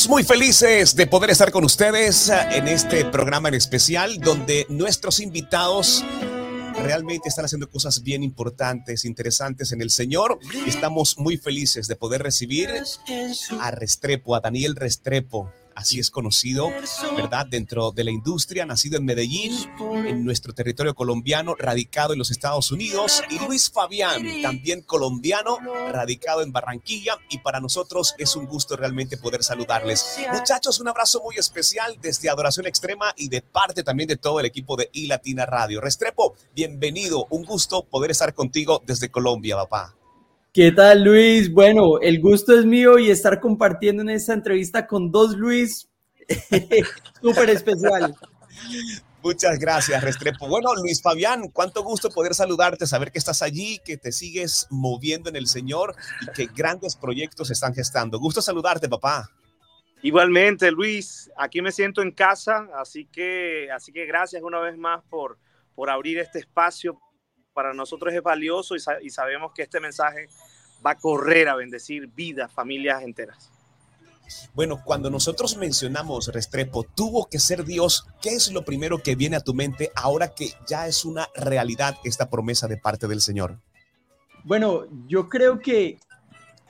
Estamos muy felices de poder estar con ustedes en este programa en especial donde nuestros invitados realmente están haciendo cosas bien importantes, interesantes en el Señor. Estamos muy felices de poder recibir a Restrepo, a Daniel Restrepo así es conocido, ¿verdad? Dentro de la industria, nacido en Medellín, en nuestro territorio colombiano, radicado en los Estados Unidos, y Luis Fabián, también colombiano, radicado en Barranquilla, y para nosotros es un gusto realmente poder saludarles. Muchachos, un abrazo muy especial desde Adoración Extrema y de parte también de todo el equipo de iLatina Radio. Restrepo, bienvenido, un gusto poder estar contigo desde Colombia, papá. ¿Qué tal, Luis? Bueno, el gusto es mío y estar compartiendo en esta entrevista con dos Luis, súper especial. Muchas gracias, Restrepo. Bueno, Luis Fabián, cuánto gusto poder saludarte, saber que estás allí, que te sigues moviendo en el Señor y que grandes proyectos se están gestando. Gusto saludarte, papá. Igualmente, Luis, aquí me siento en casa, así que, así que gracias una vez más por, por abrir este espacio para nosotros es valioso y, sabemos que este mensaje va a correr a bendecir vidas, familias enteras. Bueno, cuando nosotros mencionamos Restrepo, tuvo que ser Dios, ¿qué es lo primero que viene a tu mente ahora que ya es una realidad esta promesa de parte del Señor? Bueno, yo creo que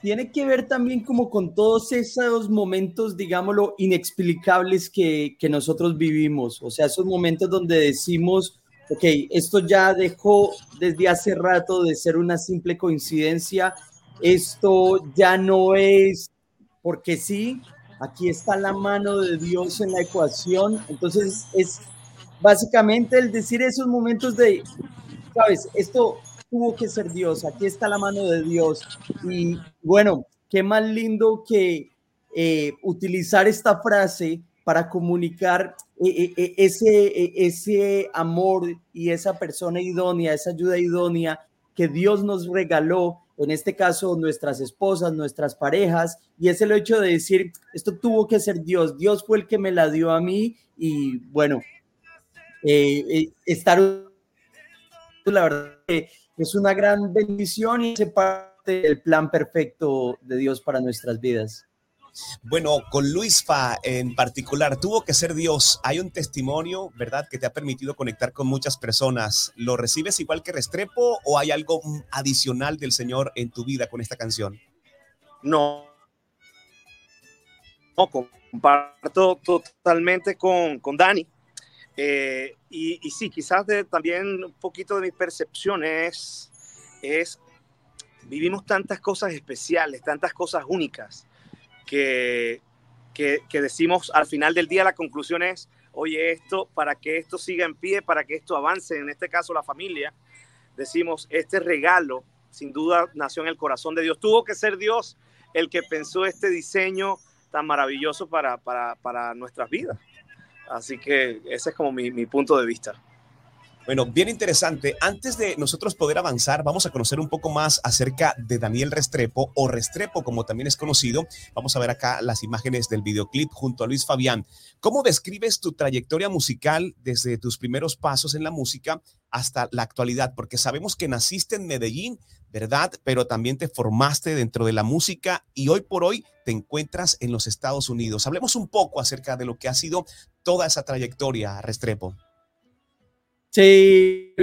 tiene que ver también como con todos esos momentos, digámoslo, inexplicables que, que nosotros vivimos. O sea, esos momentos donde decimos, ok, esto ya dejó desde hace rato de ser una simple coincidencia, esto ya no es porque sí, aquí está la mano de Dios en la ecuación, entonces es básicamente el decir esos momentos de, sabes, esto tuvo que ser Dios, aquí está la mano de Dios. Y bueno, qué más lindo que eh, utilizar esta frase para comunicar ese, ese amor y esa persona idónea, esa ayuda idónea que Dios nos regaló, en este caso nuestras esposas, nuestras parejas, y es el hecho de decir, esto tuvo que ser Dios, Dios fue el que me la dio a mí y bueno, eh, estar, la verdad es una gran bendición y es parte del plan perfecto de Dios para nuestras vidas. Bueno, con Luis Fa en particular, tuvo que ser Dios. Hay un testimonio, ¿verdad?, que te ha permitido conectar con muchas personas. ¿Lo recibes igual que Restrepo o hay algo adicional del Señor en tu vida con esta canción? No. No, comparto totalmente con, con Dani. Eh, y, sí, quizás también un poquito de mi percepción es, es, vivimos tantas cosas especiales, tantas cosas únicas que, que, decimos al final del día, la conclusión es, oye, esto, para que esto siga en pie, para que esto avance, en este caso la familia, decimos, este regalo, sin duda, nació en el corazón de Dios. Tuvo que ser Dios el que pensó este diseño tan maravilloso para, para, para nuestras vidas. Así que ese es como mi, mi punto de vista. Bueno, bien interesante. Antes de nosotros poder avanzar, vamos a conocer un poco más acerca de Daniel Restrepo o Restrepo, como también es conocido. Vamos a ver acá las imágenes del videoclip junto a Luis Fabián. ¿Cómo describes tu trayectoria musical desde tus primeros pasos en la música hasta la actualidad? Porque sabemos que naciste en Medellín, ¿verdad? Pero también te formaste dentro de la música y hoy por hoy te encuentras en los Estados Unidos. Hablemos un poco acerca de lo que ha sido toda esa trayectoria, Restrepo. Sí,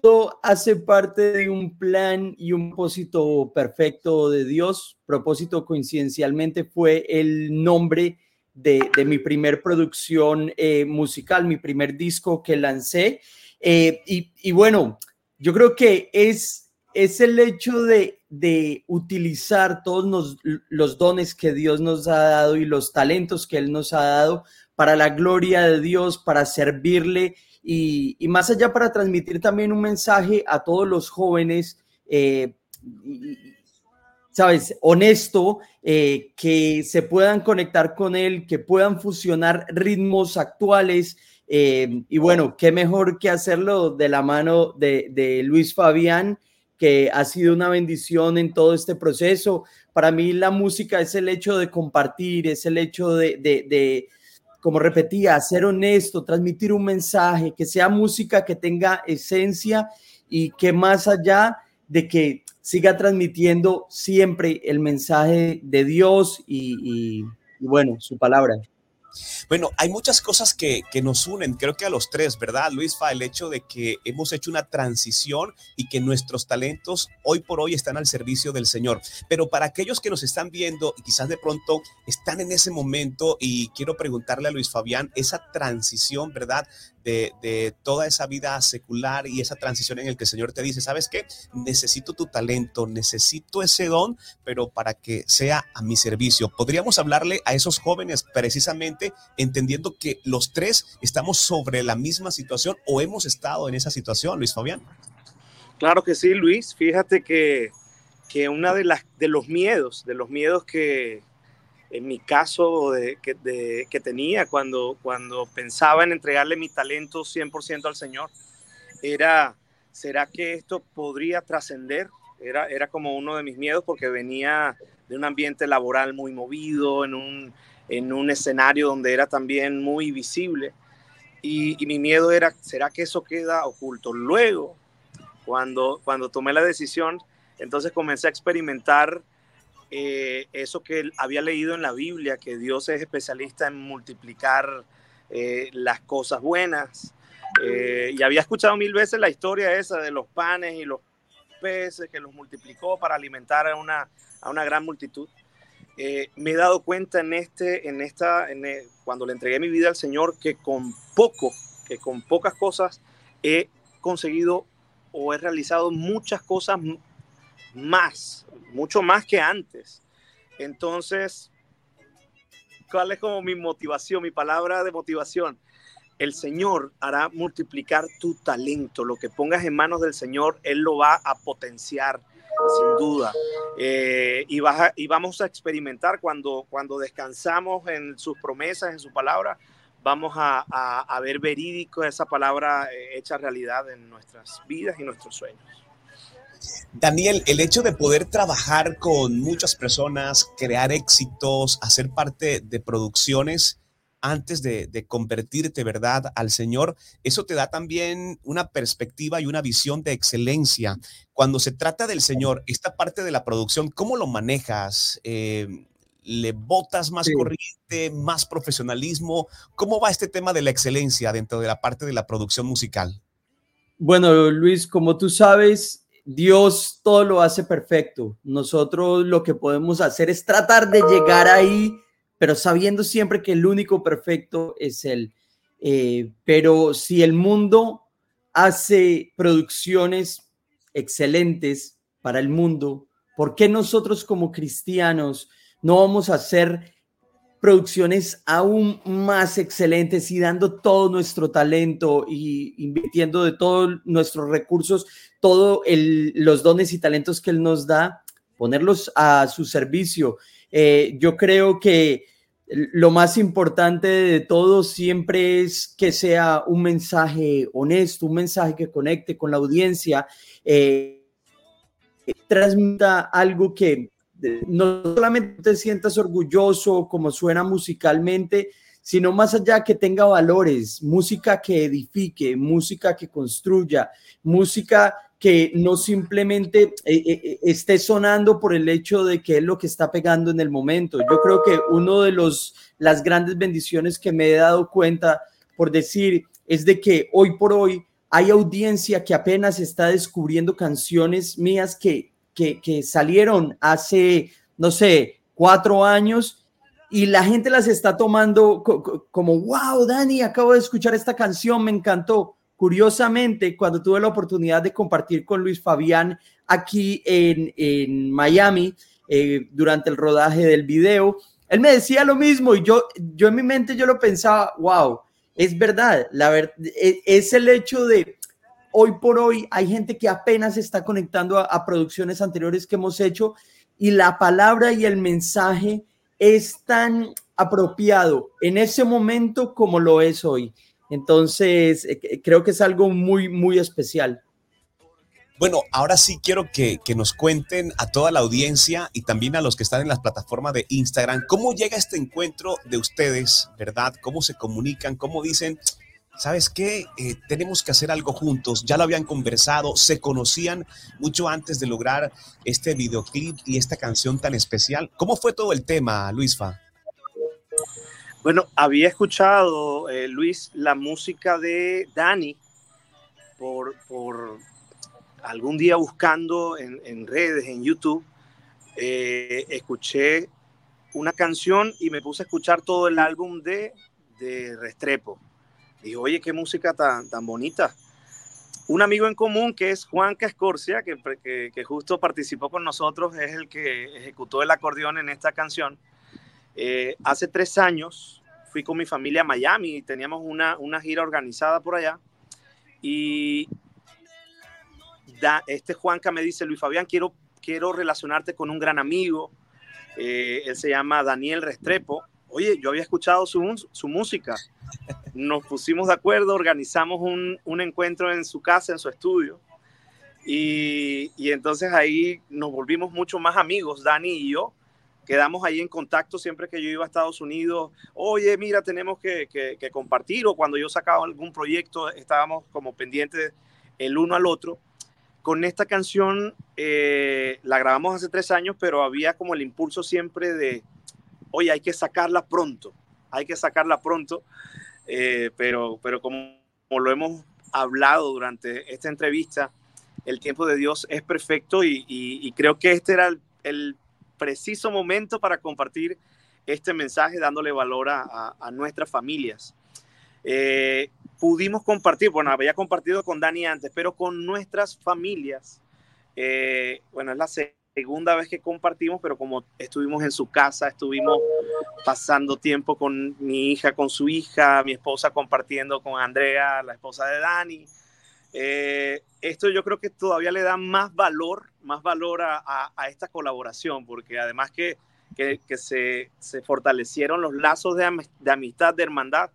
todo hace parte de un plan y un propósito perfecto de Dios. Propósito coincidencialmente fue el nombre de, mi primer producción eh, musical, mi primer disco que lancé. Eh, y, bueno, yo creo que es, es el hecho de, utilizar todos los, los dones que Dios nos ha dado y los talentos que Él nos ha dado para la gloria de Dios, para servirle y, más allá para transmitir también un mensaje a todos los jóvenes, eh, sabes, honesto, eh, que se puedan conectar con él, que puedan fusionar ritmos actuales. Eh, y bueno, qué mejor que hacerlo de la mano de, Luis Fabián, que ha sido una bendición en todo este proceso. Para mí la música es el hecho de compartir, es el hecho de como repetía, ser honesto, transmitir un mensaje, que sea música que tenga esencia y que más allá de que siga transmitiendo siempre el mensaje de Dios y, bueno, su palabra. Bueno, hay muchas cosas que, nos unen, creo que a los tres, ¿verdad, Luis? Fa, el hecho de que hemos hecho una transición y que nuestros talentos hoy por hoy están al servicio del Señor. Pero para aquellos que nos están viendo y quizás de pronto están en ese momento y quiero preguntarle a Luis Fabián, esa transición, ¿verdad? de, toda esa vida secular y esa transición en el que el Señor te dice, ¿sabes qué? Necesito tu talento, necesito ese don, pero para que sea a mi servicio. Podríamos hablarle a esos jóvenes precisamente entendiendo que los tres estamos sobre la misma situación o hemos estado en esa situación, Luis Fabián. Claro que sí, Luis. Fíjate que, que una de las de los miedos, de los miedos que, en mi caso de, que, tenía cuando, cuando pensaba en entregarle mi talento 100% al Señor, era, ¿será que esto podría trascender? Era, era como uno de mis miedos porque venía de un ambiente laboral muy movido, en un, en un escenario donde era también muy visible. Y, mi miedo era, ¿será que eso queda oculto? Luego, cuando, cuando tomé la decisión, entonces comencé a experimentar eh, eso que había leído en la Biblia, que Dios es especialista en multiplicar eh, las cosas buenas. Eh, y había escuchado mil veces la historia esa de los panes y los peces que los multiplicó para alimentar a una, a una gran multitud. Me he dado cuenta en este, en esta, cuando le entregué mi vida al Señor, que con poco, que con pocas cosas he conseguido o he realizado muchas cosas más, mucho más que antes. Entonces, ¿cuál es como mi motivación, mi palabra de motivación? El Señor hará multiplicar tu talento. Lo que pongas en manos del Señor, Él lo va a potenciar, sin duda. Eh, y, vamos a experimentar cuando, cuando descansamos en sus promesas, en su palabra, vamos a, a ver verídico esa palabra eh, hecha realidad en nuestras vidas y nuestros sueños. Daniel, el hecho de poder trabajar con muchas personas, crear éxitos, hacer parte de producciones antes de, convertirte, ¿verdad?, al Señor, eso te da también una perspectiva y una visión de excelencia. Cuando se trata del Señor, esta parte de la producción, ¿cómo lo manejas? Eh, ¿Le botas más corriente, más profesionalismo? ¿Cómo va este tema de la excelencia dentro de la parte de la producción musical? Bueno, Luis, como tú sabes, Dios todo lo hace perfecto. Nosotros lo que podemos hacer es tratar de llegar ahí, pero sabiendo siempre que el único perfecto es Él. Eh, pero si el mundo hace producciones excelentes para el mundo, ¿por qué nosotros como cristianos no vamos a hacer producciones aún más excelentes y dando todo nuestro talento y invirtiendo de todos nuestros recursos, todos los dones y talentos que Él nos da, ponerlos a su servicio. Eh, yo creo que lo más importante de todo siempre es que sea un mensaje honesto, un mensaje que conecte con la audiencia, eh, transmita algo que no solamente te sientas orgulloso como suena musicalmente, sino más allá que tenga valores, música que edifique, música que construya, música que no simplemente eh, eh, eh, esté sonando por el hecho de que es lo que está pegando en el momento. Yo creo que uno de los las grandes bendiciones que me he dado cuenta por decir es de que hoy por hoy hay audiencia que apenas está descubriendo canciones mías que que, salieron hace, no sé, cuatro años y la gente las está tomando como, wow, Dani, acabo de escuchar esta canción, me encantó. Curiosamente, cuando tuve la oportunidad de compartir con Luis Fabián aquí en, Miami eh, durante el rodaje del video, él me decía lo mismo y yo, yo en mi mente yo lo pensaba, wow, es verdad, la verdad, e, es el hecho de hoy por hoy hay gente que apenas está conectando a, producciones anteriores que hemos hecho y la palabra y el mensaje es tan apropiado en ese momento como lo es hoy. Entonces, eh, creo que es algo muy, muy especial. Bueno, ahora sí quiero que, que, nos cuenten a toda la audiencia y también a los que están en las plataformas de Instagram, cómo llega este encuentro de ustedes, ¿verdad? ¿Cómo se comunican? ¿Cómo dicen, ¿sabes qué? Eh, tenemos que hacer algo juntos. Ya lo habían conversado, se conocían mucho antes de lograr este videoclip y esta canción tan especial. ¿Cómo fue todo el tema, Luisfa? Bueno, había escuchado, eh, Luis, la música de Dani por, por algún día buscando en, redes, en YouTube, eh, escuché una canción y me puse a escuchar todo el álbum de, de Restrepo. Dije, oye, qué música tan, tan bonita. Un amigo en común que es Juan Cascorcia, que, que, justo participó con nosotros, es el que ejecutó el acordeón en esta canción. Eh, hace tres años fui con mi familia a Miami y teníamos una, una gira organizada por allá. Y este Juanca me dice, Luis Fabián, quiero, quiero relacionarte con un gran amigo. Eh, él se llama Daniel Restrepo. Oye, yo había escuchado su, su música. Nos pusimos de acuerdo, organizamos un, un encuentro en su casa, en su estudio. Y, y, entonces ahí nos volvimos mucho más amigos, Dani y yo. Quedamos ahí en contacto siempre que yo iba a Estados Unidos. Oye, mira, tenemos que, que, que compartir. O cuando yo sacaba algún proyecto, estábamos como pendientes el uno al otro con esta canción eh, la grabamos hace tres años, pero había como el impulso siempre de, oye, hay que sacarla pronto, hay que sacarla pronto, eh, pero, pero como, lo hemos hablado durante esta entrevista, el tiempo de Dios es perfecto y, creo que este era el, preciso momento para compartir este mensaje dándole valor a, nuestras familias. Eh, pudimos compartir, bueno, había compartido con Dani antes, pero con nuestras familias. Eh, bueno, es la segunda vez que compartimos, pero como estuvimos en su casa, estuvimos pasando tiempo con mi hija, con su hija, mi esposa compartiendo con Andrea, la esposa de Dani. Eh, esto yo creo que todavía le da más valor, más valor a, esta colaboración, porque además que, que, se, se, fortalecieron los lazos de, de amistad, de hermandad,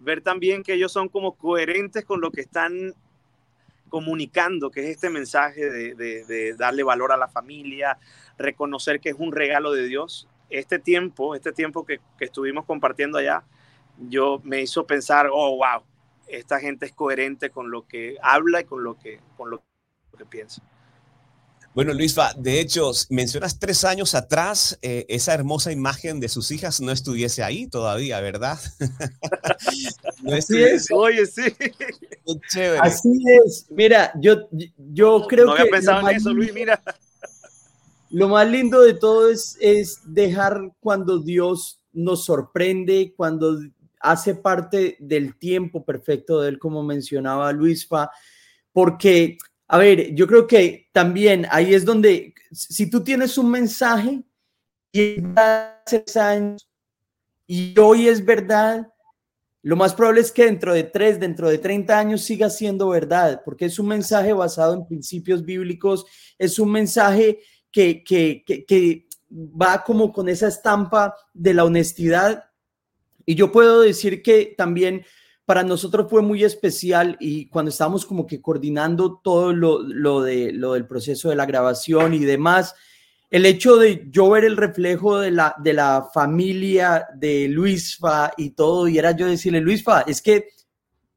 ver también que ellos son como coherentes con lo que están comunicando, que es este mensaje de, darle valor a la familia, reconocer que es un regalo de Dios. Este tiempo, este tiempo que, estuvimos compartiendo allá, yo me hizo pensar, oh, wow, esta gente es coherente con lo que habla y con lo que, con lo que piensa. Bueno, Luisfa, de hecho, mencionas tres años atrás, eh, esa hermosa imagen de sus hijas no estuviese ahí todavía, ¿verdad? no Así es, oye, sí. chévere. Así es. Mira, yo, yo creo no había que. pensado en eso, Luis, mira. Lo más lindo de todo es, es dejar cuando Dios nos sorprende, cuando hace parte del tiempo perfecto de Él, como mencionaba Luisfa, porque a ver, yo creo que también ahí es donde, si tú tienes un mensaje y hace años y hoy es verdad, lo más probable es que dentro de tres, dentro de 30 años siga siendo verdad, porque es un mensaje basado en principios bíblicos, es un mensaje que, que, que, que va como con esa estampa de la honestidad. Y yo puedo decir que también para nosotros fue muy especial y cuando estábamos como que coordinando todo lo, de, lo del proceso de la grabación y demás, el hecho de yo ver el reflejo de la, de la familia de Luisfa y todo, y era yo decirle, Luisfa, es que,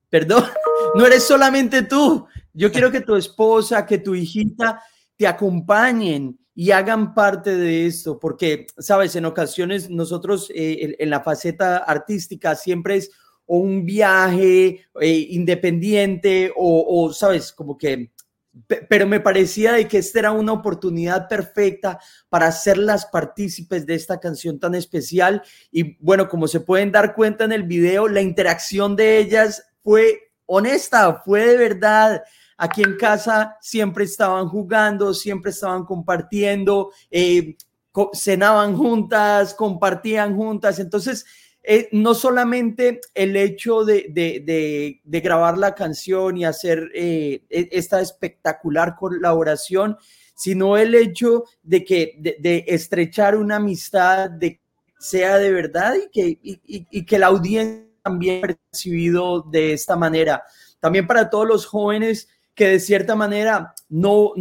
perdón, no eres solamente tú, yo quiero que tu esposa, que tu hijita te acompañen y hagan parte de esto, porque, sabes, en ocasiones nosotros eh, en la faceta artística siempre es o un viaje eh, independiente o, sabes, como que, pero me parecía de que esta era una oportunidad perfecta para hacerlas partícipes de esta canción tan especial. Y bueno, como se pueden dar cuenta en el video, la interacción de ellas fue honesta, fue de verdad. Aquí en casa siempre estaban jugando, siempre estaban compartiendo, eh, cenaban juntas, compartían juntas. Entonces, eh, no solamente el hecho de, grabar la canción y hacer eh, e, esta espectacular colaboración, sino el hecho de que de, estrechar una amistad, de sea de verdad y que, y, que la audiencia también percibido de esta manera. También para todos los jóvenes que de cierta manera no,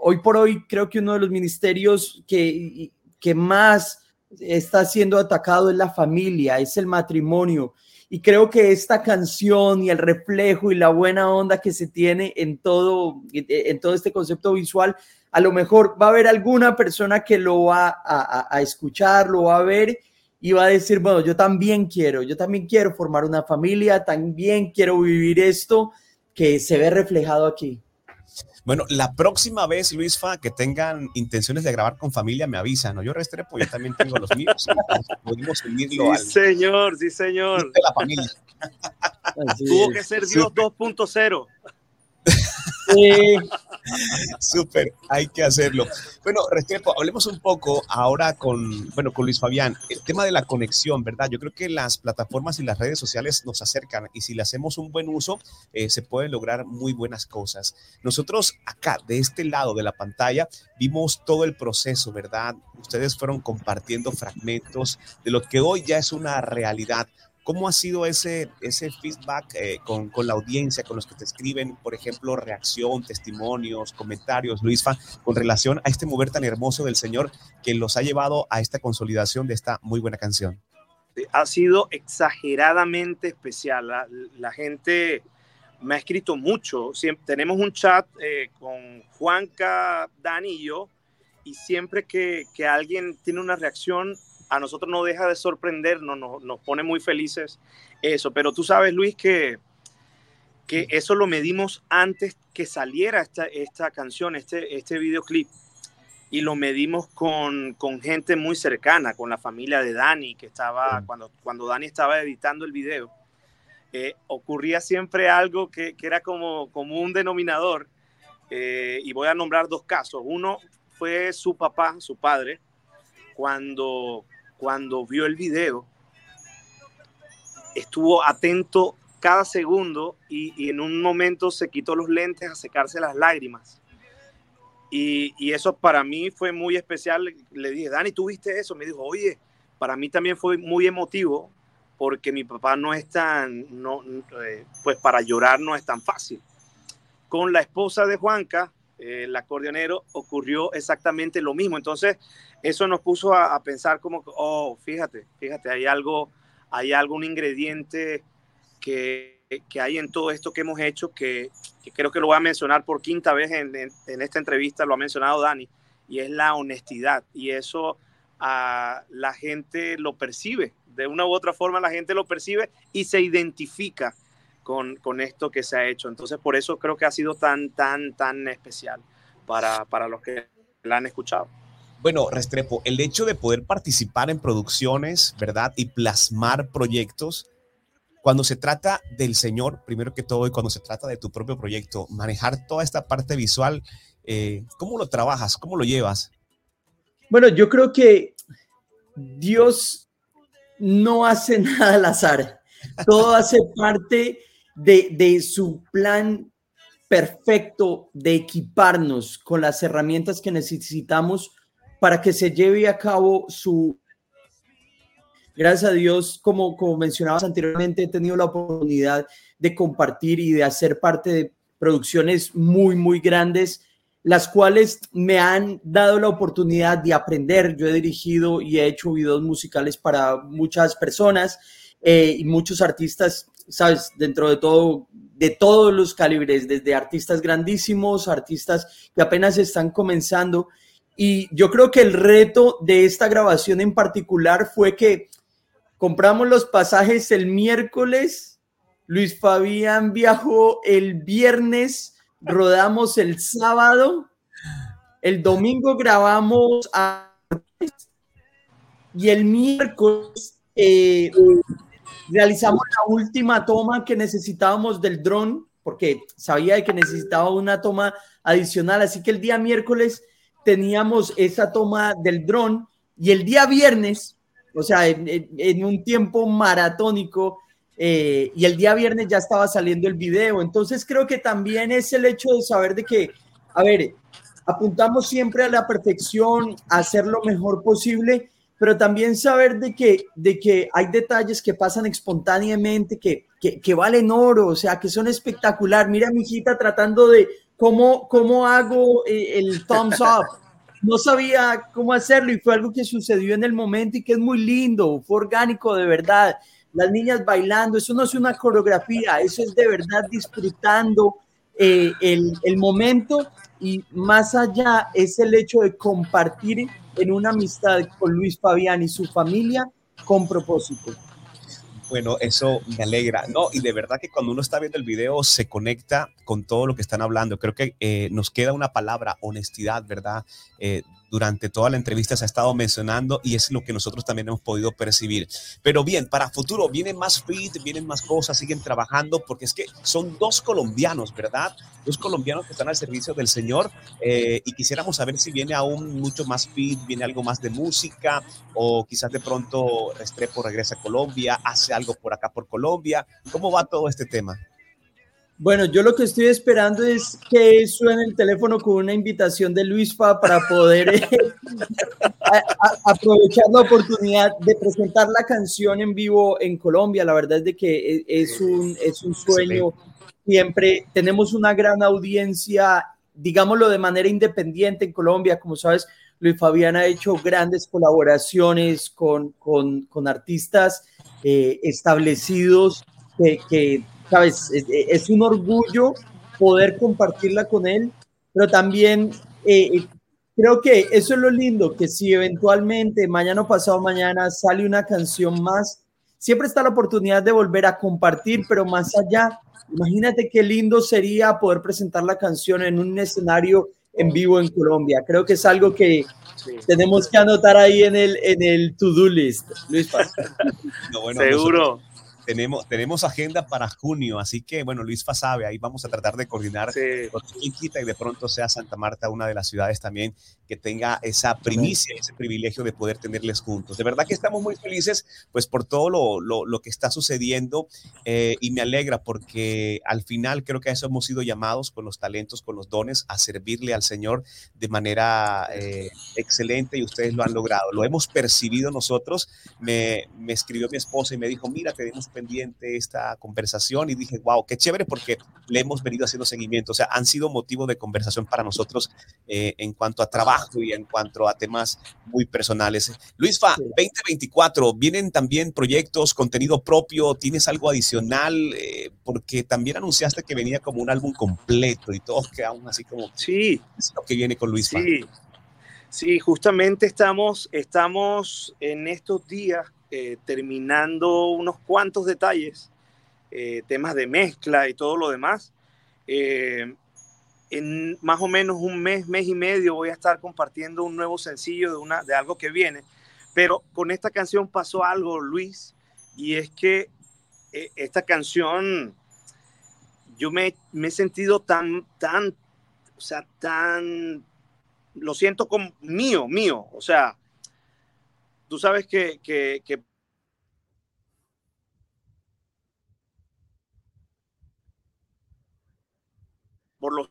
hoy por hoy creo que uno de los ministerios que, que más está siendo atacado es la familia, es el matrimonio. Y creo que esta canción y el reflejo y la buena onda que se tiene en todo, en todo este concepto visual, a lo mejor va a haber alguna persona que lo va a, escuchar, lo va a ver iba a decir, bueno, yo también quiero, yo también quiero formar una familia, también quiero vivir esto que se ve reflejado aquí. Bueno, la próxima vez, Luis Fa, que tengan intenciones de grabar con familia, me avisan, ¿no? Yo Restrepo, yo también tengo los míos. Podemos unirlo sí, señor, sí, señor. De la familia. Tuvo que ser Dios 2.0. Sí. Súper, hay que hacerlo. Bueno, Restrepo, hablemos un poco ahora con, bueno, con Luis Fabián. El tema de la conexión, ¿verdad? Yo creo que las plataformas y las redes sociales nos acercan y si le hacemos un buen uso, eh, se pueden lograr muy buenas cosas. Nosotros acá, de este lado de la pantalla, vimos todo el proceso, ¿verdad? Ustedes fueron compartiendo fragmentos de lo que hoy ya es una realidad ¿Cómo ha sido ese, ese feedback eh, con, con, la audiencia, con los que te escriben, por ejemplo, reacción, testimonios, comentarios, Luisfa, con relación a este mover tan hermoso del Señor que los ha llevado a esta consolidación de esta muy buena canción? Ha sido exageradamente especial. La, la gente me ha escrito mucho. Siempre, tenemos un chat eh, con Juanca, Dani y yo, y siempre que, que alguien tiene una reacción, a nosotros no deja de sorprendernos, nos, nos pone muy felices eso. Pero tú sabes, Luis, que, que eso lo medimos antes que saliera esta, esta canción, este, este videoclip. Y lo medimos con, con gente muy cercana, con la familia de Dani, que estaba, cuando, cuando Dani estaba editando el video, eh, ocurría siempre algo que, que, era como, como un denominador. Eh, y voy a nombrar dos casos. Uno fue su papá, su padre, cuando, cuando vio el video, estuvo atento cada segundo y, en un momento se quitó los lentes a secarse las lágrimas. Y, y, eso para mí fue muy especial. Le dije, Dani, ¿tú viste eso? Me dijo, oye, para mí también fue muy emotivo porque mi papá no es tan, no, eh, pues para llorar no es tan fácil. Con la esposa de Juanca, eh, el acordeonero, ocurrió exactamente lo mismo. Entonces, eso nos puso a, pensar como, oh, fíjate, fíjate, hay algo, hay algún ingrediente que, que, hay en todo esto que hemos hecho que, creo que lo voy a mencionar por quinta vez en, en, esta entrevista, lo ha mencionado Dani, y es la honestidad. Y eso a la gente lo percibe, de una u otra forma la gente lo percibe y se identifica con, con, esto que se ha hecho. Entonces, por eso creo que ha sido tan, tan, tan especial para, para los que la han escuchado. Bueno, Restrepo, el hecho de poder participar en producciones, ¿verdad? Y plasmar proyectos, cuando se trata del Señor, primero que todo, y cuando se trata de tu propio proyecto, manejar toda esta parte visual, eh, ¿cómo lo trabajas? ¿Cómo lo llevas? Bueno, yo creo que Dios no hace nada al azar. Todo hace parte de, su plan perfecto de equiparnos con las herramientas que necesitamos para que se lleve a cabo su... Gracias a Dios, como, como mencionabas anteriormente, he tenido la oportunidad de compartir y de hacer parte de producciones muy, muy grandes, las cuales me han dado la oportunidad de aprender. Yo he dirigido y he hecho videos musicales para muchas personas eh, y muchos artistas sabes, dentro de todo, de todos los calibres, desde artistas grandísimos, artistas que apenas están comenzando. Y yo creo que el reto de esta grabación en particular fue que compramos los pasajes el miércoles, Luis Fabián viajó el viernes, rodamos el sábado, el domingo grabamos y el miércoles eh, realizamos la última toma que necesitábamos del dron, porque sabía que necesitaba una toma adicional, así que el día miércoles teníamos esa toma del dron y el día viernes, o sea, en, un tiempo maratónico, eh, y el día viernes ya estaba saliendo el video. Entonces creo que también es el hecho de saber de que, a ver, apuntamos siempre a la perfección, a hacer lo mejor posible, pero también saber de que, de que hay detalles que pasan espontáneamente, que, que, valen oro, o sea, que son espectacular. Mira mi hijita tratando de cómo, cómo hago eh, el thumbs up. No sabía cómo hacerlo y fue algo que sucedió en el momento y que es muy lindo, fue orgánico de verdad. Las niñas bailando, eso no es una coreografía, eso es de verdad disfrutando eh, el, el momento y más allá es el hecho de compartir en una amistad con Luis Fabián y su familia con propósito. Bueno, eso me alegra. No, y de verdad que cuando uno está viendo el video se conecta con todo lo que están hablando. Creo que eh, nos queda una palabra, honestidad, ¿verdad? Eh, durante toda la entrevista se ha estado mencionando y es lo que nosotros también hemos podido percibir. Pero bien, para futuro vienen más fit, vienen más cosas, siguen trabajando porque es que son dos colombianos, ¿verdad? Dos colombianos que están al servicio del Señor eh, y quisiéramos saber si viene aún mucho más fit, viene algo más de música o quizás de pronto Restrepo regresa a Colombia, hace algo por acá por Colombia. ¿Cómo va todo este tema? Bueno, yo lo que estoy esperando es que suene el teléfono con una invitación de Luis Fa para poder eh, aprovechar la oportunidad de presentar la canción en vivo en Colombia. La verdad es de que e, es un, es un sueño. Siempre tenemos una gran audiencia, digámoslo de manera independiente en Colombia. Como sabes, Luis Fabián ha hecho grandes colaboraciones con, con, con artistas eh, establecidos que, que sabes, es, un orgullo poder compartirla con él, pero también eh, eh, creo que eso es lo lindo, que si eventualmente mañana o pasado mañana sale una canción más, siempre está la oportunidad de volver a compartir, pero más allá, imagínate qué lindo sería poder presentar la canción en un escenario en vivo en Colombia. Creo que es algo que tenemos que anotar ahí en el, en el to-do list. Luis Seguro. Tenemos, tenemos agenda para junio, así que bueno, Luis sabe, ahí vamos a tratar de coordinar con quita y de pronto sea Santa Marta una de las ciudades también que tenga esa primicia, ese privilegio de poder tenerles juntos. De verdad que estamos muy felices pues por todo lo, lo, lo que está sucediendo eh, y me alegra porque al final creo que a eso hemos sido llamados con los talentos, con los dones, a servirle al Señor de manera eh, excelente y ustedes lo han logrado. Lo hemos percibido nosotros. Me, me escribió mi esposa y me dijo, mira, tenemos pendiente esta conversación y dije, wow, qué chévere porque le hemos venido haciendo seguimiento. O sea, han sido motivo de conversación para nosotros eh, en cuanto a trabajo y en cuanto a temas muy personales. Luis Fa, 2024, vienen también proyectos, contenido propio, ¿tienes algo adicional? Eh, porque también anunciaste que venía como un álbum completo y todos quedamos así como, sí, es lo que viene con Luis Fa. Sí. Sí, justamente estamos, estamos en estos días eh, terminando unos cuantos detalles, eh, temas de mezcla y todo lo demás. Eh, en más o menos un mes, mes y medio voy a estar compartiendo un nuevo sencillo de, una, de algo que viene. Pero con esta canción pasó algo, Luis, y es que esta canción yo me, me, he sentido tan, tan, o sea, tan, lo siento como mío, mío, o sea, tú sabes que, por lo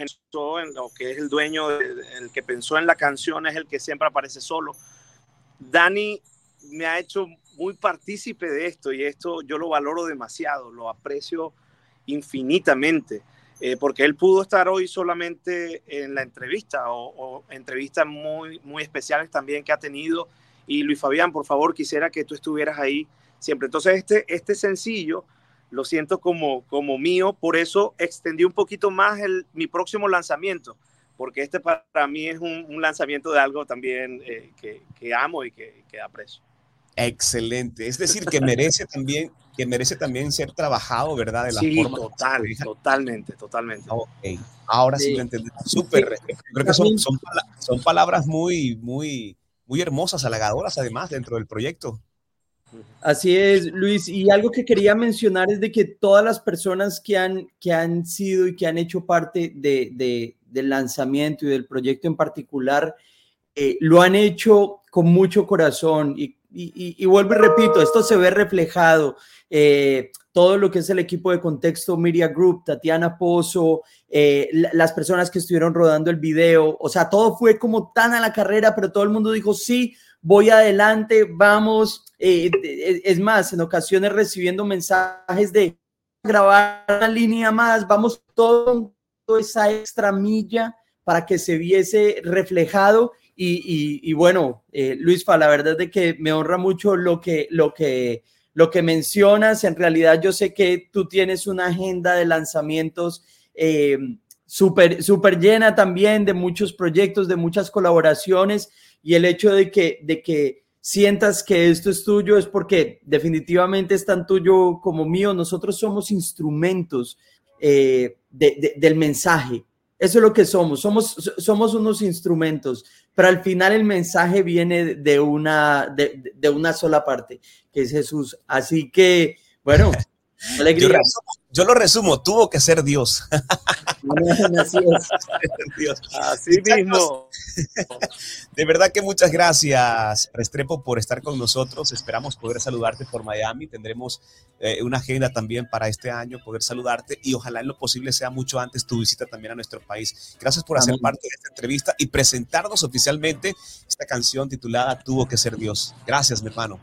en lo que es el dueño, el que pensó en la canción es el que siempre aparece solo. Dani me ha hecho muy partícipe de esto y esto yo lo valoro demasiado, lo aprecio infinitamente, eh, porque él pudo estar hoy solamente en la entrevista o, o, entrevistas muy, muy especiales también que ha tenido y Luis Fabián, por favor, quisiera que tú estuvieras ahí siempre. Entonces, este, este sencillo lo siento como, como mío, por eso extendí un poquito más el, mi próximo lanzamiento, porque este para mí es un, lanzamiento de algo también eh, que, que, amo y que, que aprecio. Excelente, es decir, que merece también, que merece también ser trabajado, ¿verdad? De la sí, forma total, totalmente, totalmente. Okay. Ahora sí, lo entendí. Súper. Creo que son, son, son palabras muy, muy, muy hermosas, halagadoras además dentro del proyecto. Así es, Luis. Y algo que quería mencionar es de que todas las personas que han, que han sido y que han hecho parte de, de, del lanzamiento y del proyecto en particular, eh, lo han hecho con mucho corazón. Y, y, vuelvo y repito, esto se ve reflejado. Eh, todo lo que es el equipo de contexto Media Group, Tatiana Pozo, eh, las personas que estuvieron rodando el video, o sea, todo fue como tan a la carrera, pero todo el mundo dijo, sí, voy adelante, vamos. Eh, es más, en ocasiones recibiendo mensajes de grabar una línea más, vamos todo, esa extra milla para que se viese reflejado. Y, bueno, eh, Luisfa, la verdad es de que me honra mucho lo que, lo que lo que mencionas, en realidad yo sé que tú tienes una agenda de lanzamientos eh, súper super llena también de muchos proyectos, de muchas colaboraciones y el hecho de que, de que sientas que esto es tuyo es porque definitivamente es tan tuyo como mío. Nosotros somos instrumentos eh, del mensaje. Eso es lo que somos. Somos, somos unos instrumentos, pero al final el mensaje viene de una, de, una sola parte, que es Jesús. Así que, bueno, alegría. Yo, lo resumo, tuvo que ser Dios. Así mismo. De verdad que muchas gracias, Restrepo, por estar con nosotros. Esperamos poder saludarte por Miami. Tendremos eh, una agenda también para este año, poder saludarte y ojalá en lo posible sea mucho antes tu visita también a nuestro país. Gracias por hacer parte de esta entrevista y presentarnos oficialmente esta canción titulada Tuvo que ser Dios. Gracias, mi hermano.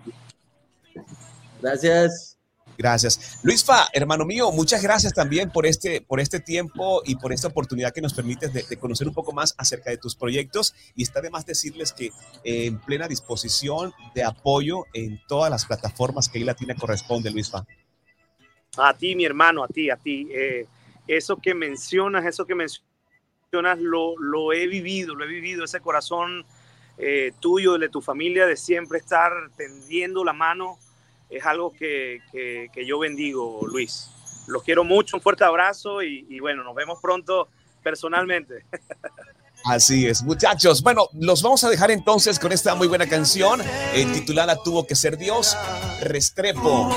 Gracias. Gracias. Luis Fa, hermano mío, muchas gracias también por este, por este tiempo y por esta oportunidad que nos permites de, conocer un poco más acerca de tus proyectos. Y está de más decirles que eh, en plena disposición de apoyo en todas las plataformas que Latina corresponde, Luis Fa. A ti, mi hermano, a ti, a ti. Eh, eso que mencionas, eso que mencionas, lo, lo, he vivido, lo he vivido, ese corazón eh, tuyo, de tu familia, de siempre estar tendiendo la mano es algo que, yo bendigo, Luis. Los quiero mucho, un fuerte abrazo y, bueno, nos vemos pronto personalmente. Así es, muchachos. Bueno, los vamos a dejar entonces con esta muy buena canción eh, titulada Tuvo que ser Dios, Restrepo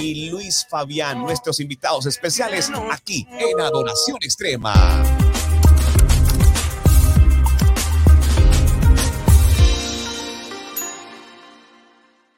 y Luis Fabián, nuestros invitados especiales aquí en Adoración Extrema.